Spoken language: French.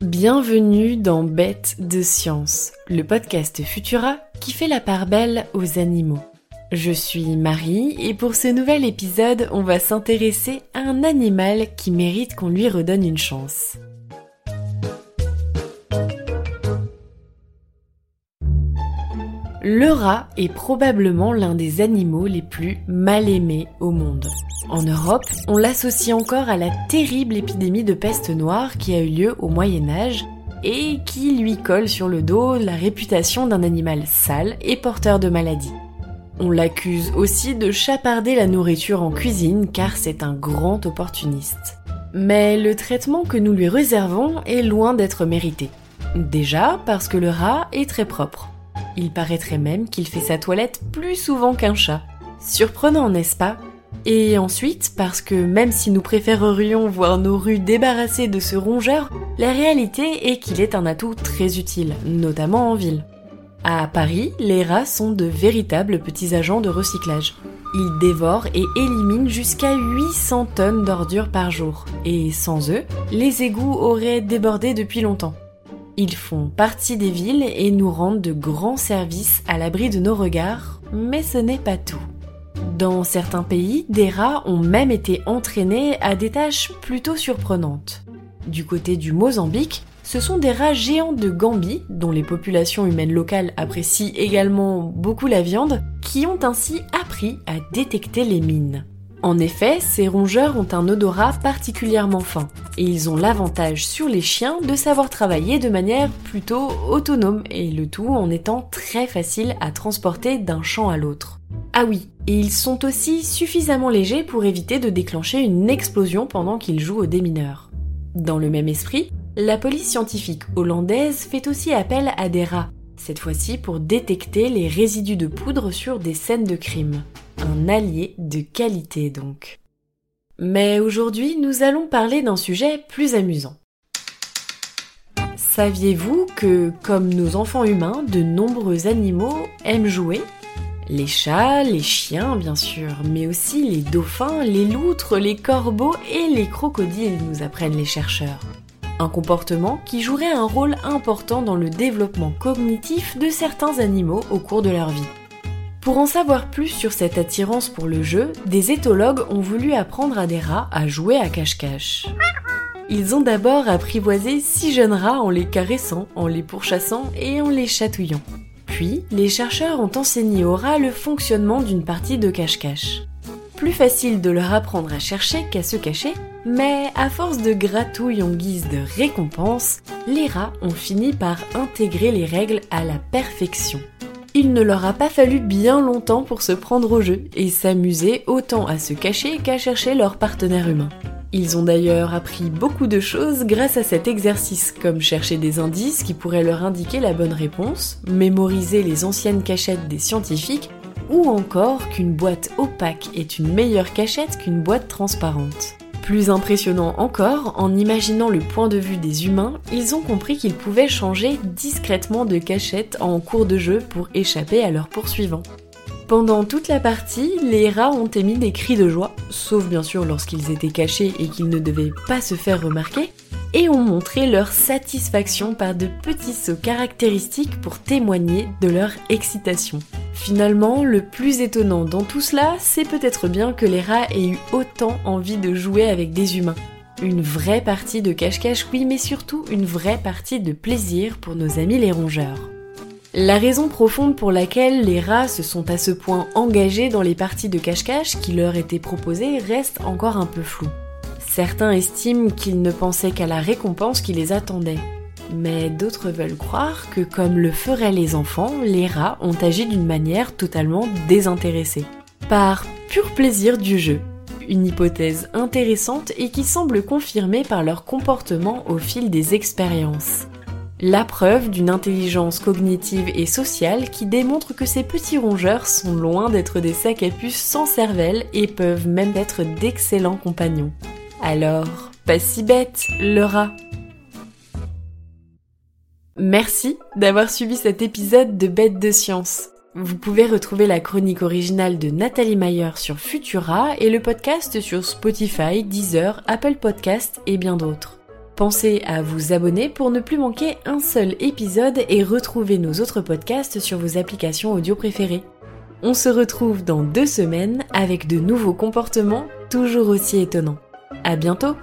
Bienvenue dans Bête de Science, le podcast Futura qui fait la part belle aux animaux. Je suis Marie et pour ce nouvel épisode, on va s'intéresser à un animal qui mérite qu'on lui redonne une chance. Le rat est probablement l'un des animaux les plus mal aimés au monde. En Europe, on l'associe encore à la terrible épidémie de peste noire qui a eu lieu au Moyen Âge et qui lui colle sur le dos la réputation d'un animal sale et porteur de maladies. On l'accuse aussi de chaparder la nourriture en cuisine car c'est un grand opportuniste. Mais le traitement que nous lui réservons est loin d'être mérité. Déjà parce que le rat est très propre. Il paraîtrait même qu'il fait sa toilette plus souvent qu'un chat. Surprenant, n'est-ce pas? Et ensuite, parce que même si nous préférerions voir nos rues débarrassées de ce rongeur, la réalité est qu'il est un atout très utile, notamment en ville. À Paris, les rats sont de véritables petits agents de recyclage. Ils dévorent et éliminent jusqu'à 800 tonnes d'ordures par jour. Et sans eux, les égouts auraient débordé depuis longtemps. Ils font partie des villes et nous rendent de grands services à l'abri de nos regards, mais ce n'est pas tout. Dans certains pays, des rats ont même été entraînés à des tâches plutôt surprenantes. Du côté du Mozambique, ce sont des rats géants de Gambie, dont les populations humaines locales apprécient également beaucoup la viande, qui ont ainsi appris à détecter les mines. En effet, ces rongeurs ont un odorat particulièrement fin, et ils ont l'avantage sur les chiens de savoir travailler de manière plutôt autonome, et le tout en étant très facile à transporter d'un champ à l'autre. Ah oui, et ils sont aussi suffisamment légers pour éviter de déclencher une explosion pendant qu'ils jouent aux démineurs. Dans le même esprit, la police scientifique hollandaise fait aussi appel à des rats, cette fois-ci pour détecter les résidus de poudre sur des scènes de crime. Un allié de qualité donc. Mais aujourd'hui, nous allons parler d'un sujet plus amusant. Saviez-vous que, comme nos enfants humains, de nombreux animaux aiment jouer? Les chats, les chiens bien sûr, mais aussi les dauphins, les loutres, les corbeaux et les crocodiles, nous apprennent les chercheurs. Un comportement qui jouerait un rôle important dans le développement cognitif de certains animaux au cours de leur vie. Pour en savoir plus sur cette attirance pour le jeu, des éthologues ont voulu apprendre à des rats à jouer à cache-cache. Ils ont d'abord apprivoisé six jeunes rats en les caressant, en les pourchassant et en les chatouillant. Puis, les chercheurs ont enseigné aux rats le fonctionnement d'une partie de cache-cache. Plus facile de leur apprendre à chercher qu'à se cacher, mais à force de gratouilles en guise de récompense, les rats ont fini par intégrer les règles à la perfection il ne leur a pas fallu bien longtemps pour se prendre au jeu et s'amuser autant à se cacher qu'à chercher leur partenaire humain. Ils ont d'ailleurs appris beaucoup de choses grâce à cet exercice, comme chercher des indices qui pourraient leur indiquer la bonne réponse, mémoriser les anciennes cachettes des scientifiques, ou encore qu'une boîte opaque est une meilleure cachette qu'une boîte transparente. Plus impressionnant encore, en imaginant le point de vue des humains, ils ont compris qu'ils pouvaient changer discrètement de cachette en cours de jeu pour échapper à leurs poursuivants. Pendant toute la partie, les rats ont émis des cris de joie, sauf bien sûr lorsqu'ils étaient cachés et qu'ils ne devaient pas se faire remarquer, et ont montré leur satisfaction par de petits sauts caractéristiques pour témoigner de leur excitation. Finalement, le plus étonnant dans tout cela, c'est peut-être bien que les rats aient eu autant envie de jouer avec des humains. Une vraie partie de cache-cache, oui, mais surtout une vraie partie de plaisir pour nos amis les rongeurs. La raison profonde pour laquelle les rats se sont à ce point engagés dans les parties de cache-cache qui leur étaient proposées reste encore un peu floue. Certains estiment qu'ils ne pensaient qu'à la récompense qui les attendait. Mais d'autres veulent croire que comme le feraient les enfants, les rats ont agi d'une manière totalement désintéressée. Par pur plaisir du jeu. Une hypothèse intéressante et qui semble confirmée par leur comportement au fil des expériences. La preuve d'une intelligence cognitive et sociale qui démontre que ces petits rongeurs sont loin d'être des sacs à puces sans cervelle et peuvent même être d'excellents compagnons. Alors, pas si bête, le rat. Merci d'avoir suivi cet épisode de Bête de Science. Vous pouvez retrouver la chronique originale de Nathalie Mayer sur Futura et le podcast sur Spotify, Deezer, Apple Podcast et bien d'autres. Pensez à vous abonner pour ne plus manquer un seul épisode et retrouver nos autres podcasts sur vos applications audio préférées. On se retrouve dans deux semaines avec de nouveaux comportements toujours aussi étonnants. À bientôt!